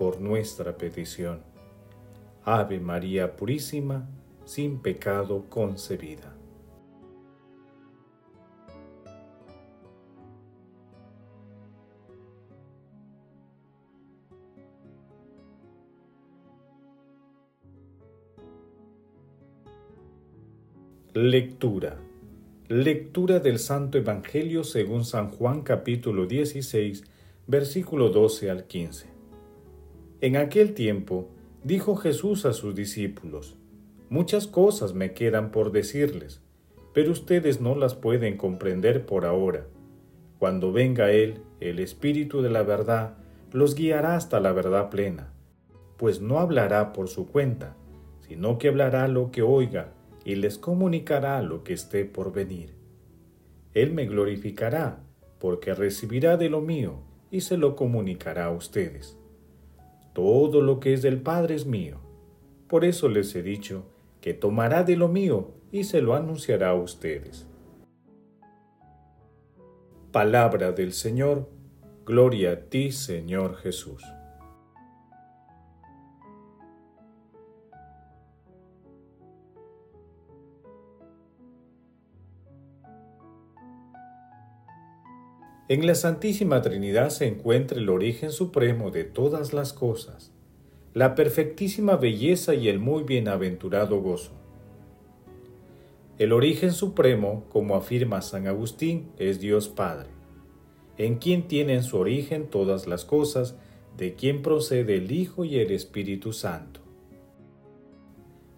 por nuestra petición. Ave María Purísima, sin pecado concebida. Lectura. Lectura del Santo Evangelio según San Juan capítulo 16, versículo 12 al 15. En aquel tiempo dijo Jesús a sus discípulos, Muchas cosas me quedan por decirles, pero ustedes no las pueden comprender por ahora. Cuando venga Él, el Espíritu de la verdad, los guiará hasta la verdad plena, pues no hablará por su cuenta, sino que hablará lo que oiga y les comunicará lo que esté por venir. Él me glorificará, porque recibirá de lo mío y se lo comunicará a ustedes. Todo lo que es del Padre es mío. Por eso les he dicho que tomará de lo mío y se lo anunciará a ustedes. Palabra del Señor, gloria a ti Señor Jesús. En la Santísima Trinidad se encuentra el origen supremo de todas las cosas, la perfectísima belleza y el muy bienaventurado gozo. El origen supremo, como afirma San Agustín, es Dios Padre, en quien tienen su origen todas las cosas, de quien procede el Hijo y el Espíritu Santo.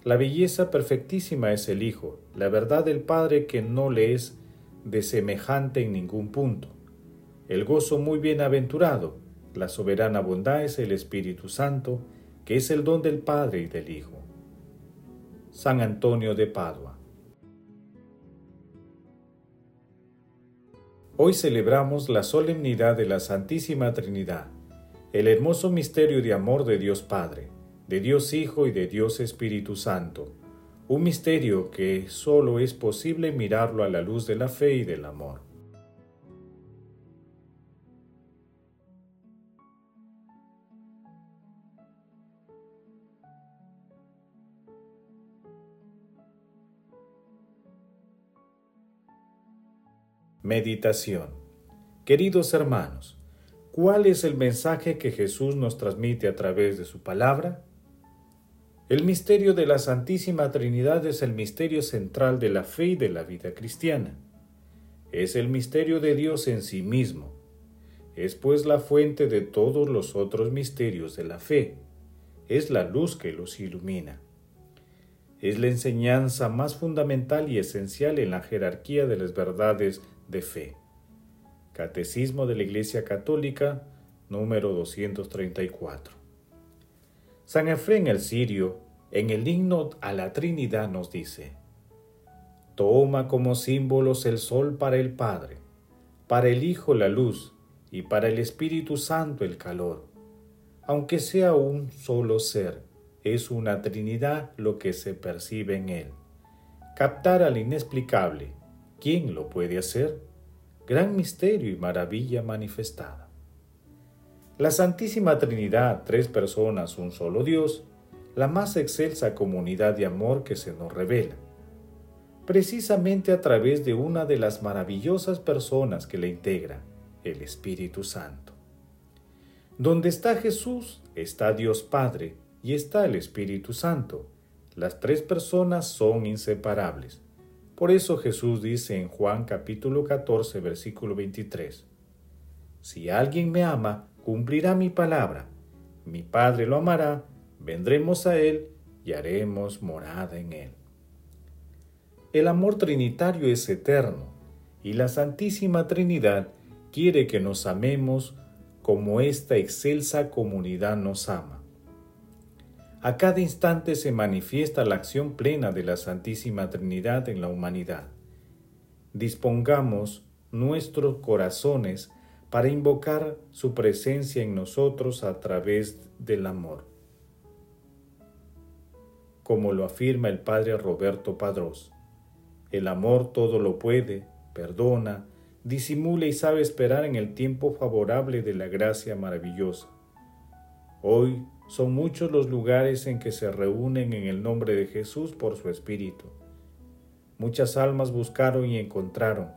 La belleza perfectísima es el Hijo, la verdad del Padre que no le es de semejante en ningún punto el gozo muy bienaventurado, la soberana bondad es el Espíritu Santo, que es el don del Padre y del Hijo. San Antonio de Padua. Hoy celebramos la solemnidad de la Santísima Trinidad, el hermoso misterio de amor de Dios Padre, de Dios Hijo y de Dios Espíritu Santo, un misterio que solo es posible mirarlo a la luz de la fe y del amor. Meditación Queridos hermanos, ¿cuál es el mensaje que Jesús nos transmite a través de su palabra? El misterio de la Santísima Trinidad es el misterio central de la fe y de la vida cristiana. Es el misterio de Dios en sí mismo. Es pues la fuente de todos los otros misterios de la fe. Es la luz que los ilumina es la enseñanza más fundamental y esencial en la jerarquía de las verdades de fe. Catecismo de la Iglesia Católica, número 234. San Efrén el Sirio, en el himno a la Trinidad, nos dice, Toma como símbolos el sol para el Padre, para el Hijo la luz y para el Espíritu Santo el calor, aunque sea un solo ser es una Trinidad lo que se percibe en él. Captar al inexplicable, ¿quién lo puede hacer? Gran misterio y maravilla manifestada. La Santísima Trinidad, tres personas, un solo Dios, la más excelsa comunidad de amor que se nos revela, precisamente a través de una de las maravillosas personas que la integra, el Espíritu Santo. Donde está Jesús, está Dios Padre, y está el Espíritu Santo. Las tres personas son inseparables. Por eso Jesús dice en Juan capítulo 14 versículo 23, Si alguien me ama, cumplirá mi palabra. Mi Padre lo amará, vendremos a Él y haremos morada en Él. El amor trinitario es eterno y la Santísima Trinidad quiere que nos amemos como esta excelsa comunidad nos ama. A cada instante se manifiesta la acción plena de la Santísima Trinidad en la humanidad. Dispongamos nuestros corazones para invocar su presencia en nosotros a través del amor. Como lo afirma el padre Roberto Padrós, el amor todo lo puede, perdona, disimula y sabe esperar en el tiempo favorable de la gracia maravillosa. Hoy son muchos los lugares en que se reúnen en el nombre de Jesús por su Espíritu. Muchas almas buscaron y encontraron,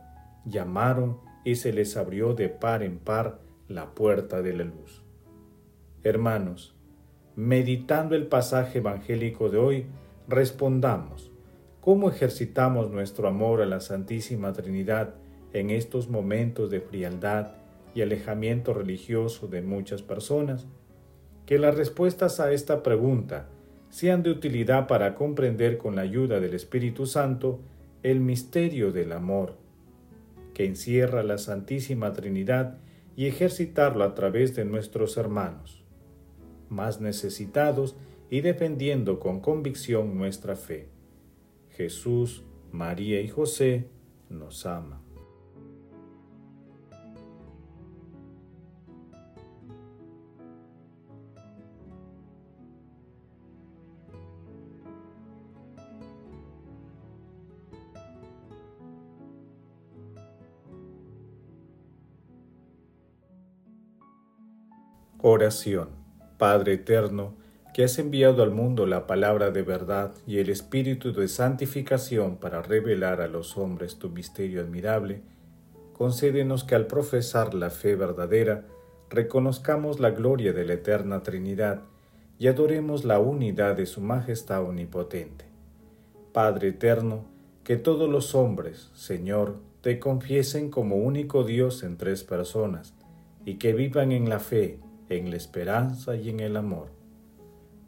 llamaron y se les abrió de par en par la puerta de la luz. Hermanos, meditando el pasaje evangélico de hoy, respondamos, ¿cómo ejercitamos nuestro amor a la Santísima Trinidad en estos momentos de frialdad y alejamiento religioso de muchas personas? Que las respuestas a esta pregunta sean de utilidad para comprender con la ayuda del Espíritu Santo el misterio del amor, que encierra la Santísima Trinidad y ejercitarlo a través de nuestros hermanos, más necesitados y defendiendo con convicción nuestra fe. Jesús, María y José nos aman. Oración. Padre eterno, que has enviado al mundo la palabra de verdad y el espíritu de santificación para revelar a los hombres tu misterio admirable, concédenos que al profesar la fe verdadera, reconozcamos la gloria de la eterna Trinidad y adoremos la unidad de su majestad omnipotente. Padre eterno, que todos los hombres, Señor, te confiesen como único Dios en tres personas, y que vivan en la fe, en la esperanza y en el amor.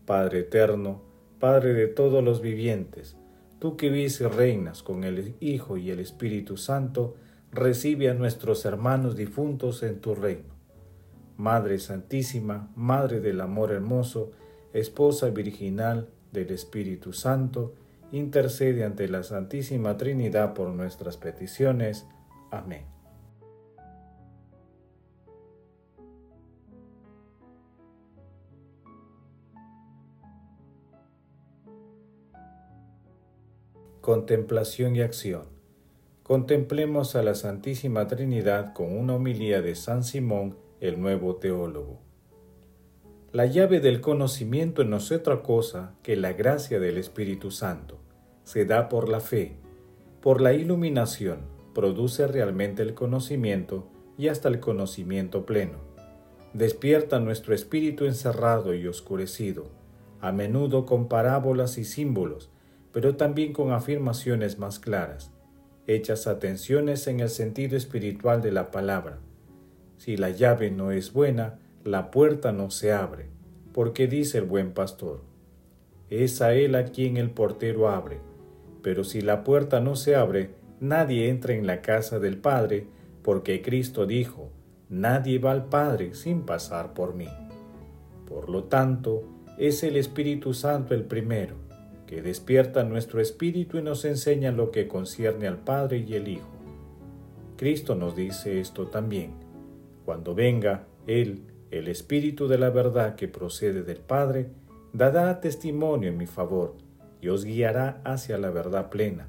Padre eterno, Padre de todos los vivientes, tú que vives y reinas con el Hijo y el Espíritu Santo, recibe a nuestros hermanos difuntos en tu reino. Madre Santísima, Madre del Amor Hermoso, Esposa Virginal del Espíritu Santo, intercede ante la Santísima Trinidad por nuestras peticiones. Amén. Contemplación y acción. Contemplemos a la Santísima Trinidad con una homilía de San Simón, el nuevo teólogo. La llave del conocimiento no es otra cosa que la gracia del Espíritu Santo. Se da por la fe. Por la iluminación produce realmente el conocimiento y hasta el conocimiento pleno. Despierta nuestro espíritu encerrado y oscurecido, a menudo con parábolas y símbolos, pero también con afirmaciones más claras, hechas atenciones en el sentido espiritual de la palabra. Si la llave no es buena, la puerta no se abre, porque dice el buen pastor, es a él a quien el portero abre, pero si la puerta no se abre, nadie entra en la casa del Padre, porque Cristo dijo, nadie va al Padre sin pasar por mí. Por lo tanto, es el Espíritu Santo el primero que despierta nuestro espíritu y nos enseña lo que concierne al Padre y el Hijo. Cristo nos dice esto también. Cuando venga Él, el Espíritu de la verdad que procede del Padre, dará testimonio en mi favor y os guiará hacia la verdad plena.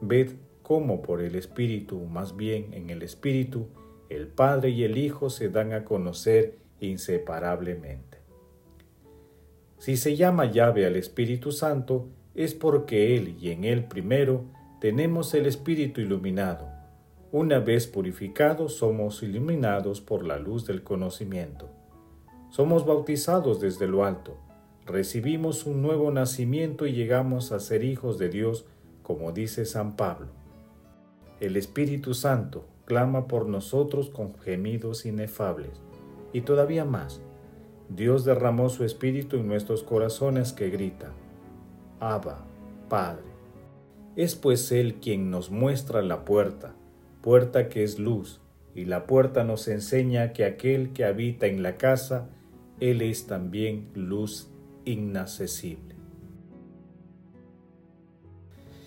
Ved cómo por el Espíritu, más bien en el Espíritu, el Padre y el Hijo se dan a conocer inseparablemente. Si se llama llave al Espíritu Santo, es porque Él y en Él primero tenemos el Espíritu iluminado. Una vez purificados somos iluminados por la luz del conocimiento. Somos bautizados desde lo alto, recibimos un nuevo nacimiento y llegamos a ser hijos de Dios, como dice San Pablo. El Espíritu Santo clama por nosotros con gemidos inefables, y todavía más, Dios derramó su espíritu en nuestros corazones que grita, Abba, Padre. Es pues Él quien nos muestra la puerta, puerta que es luz, y la puerta nos enseña que aquel que habita en la casa, Él es también luz inaccesible.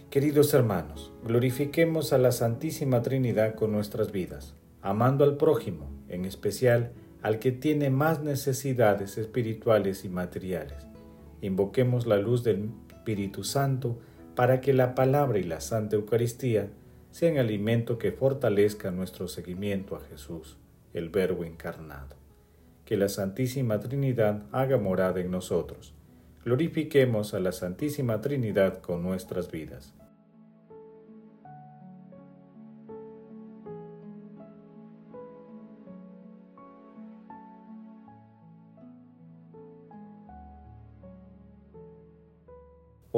Queridos hermanos, glorifiquemos a la Santísima Trinidad con nuestras vidas, amando al prójimo, en especial al que tiene más necesidades espirituales y materiales. Invoquemos la luz del Espíritu Santo para que la palabra y la Santa Eucaristía sean alimento que fortalezca nuestro seguimiento a Jesús, el Verbo encarnado. Que la Santísima Trinidad haga morada en nosotros. Glorifiquemos a la Santísima Trinidad con nuestras vidas.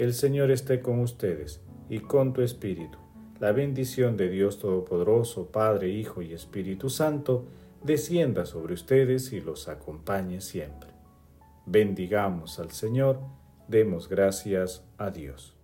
El Señor esté con ustedes y con tu espíritu. La bendición de Dios Todopoderoso, Padre, Hijo y Espíritu Santo, descienda sobre ustedes y los acompañe siempre. Bendigamos al Señor, demos gracias a Dios.